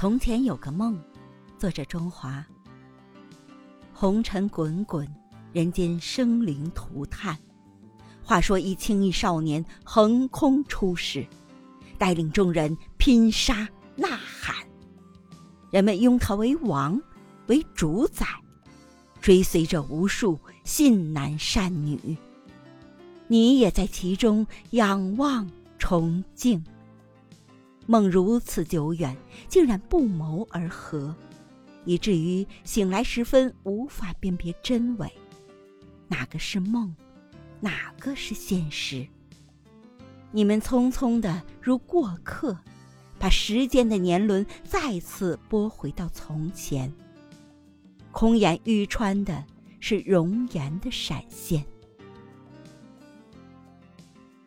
从前有个梦，作者中华。红尘滚滚，人间生灵涂炭。话说一青衣少年横空出世，带领众人拼杀呐喊，人们拥他为王，为主宰，追随着无数信男善女。你也在其中仰望崇敬。梦如此久远，竟然不谋而合，以至于醒来时分无法辨别真伪，哪个是梦，哪个是现实？你们匆匆的如过客，把时间的年轮再次拨回到从前。空眼欲穿的是容颜的闪现。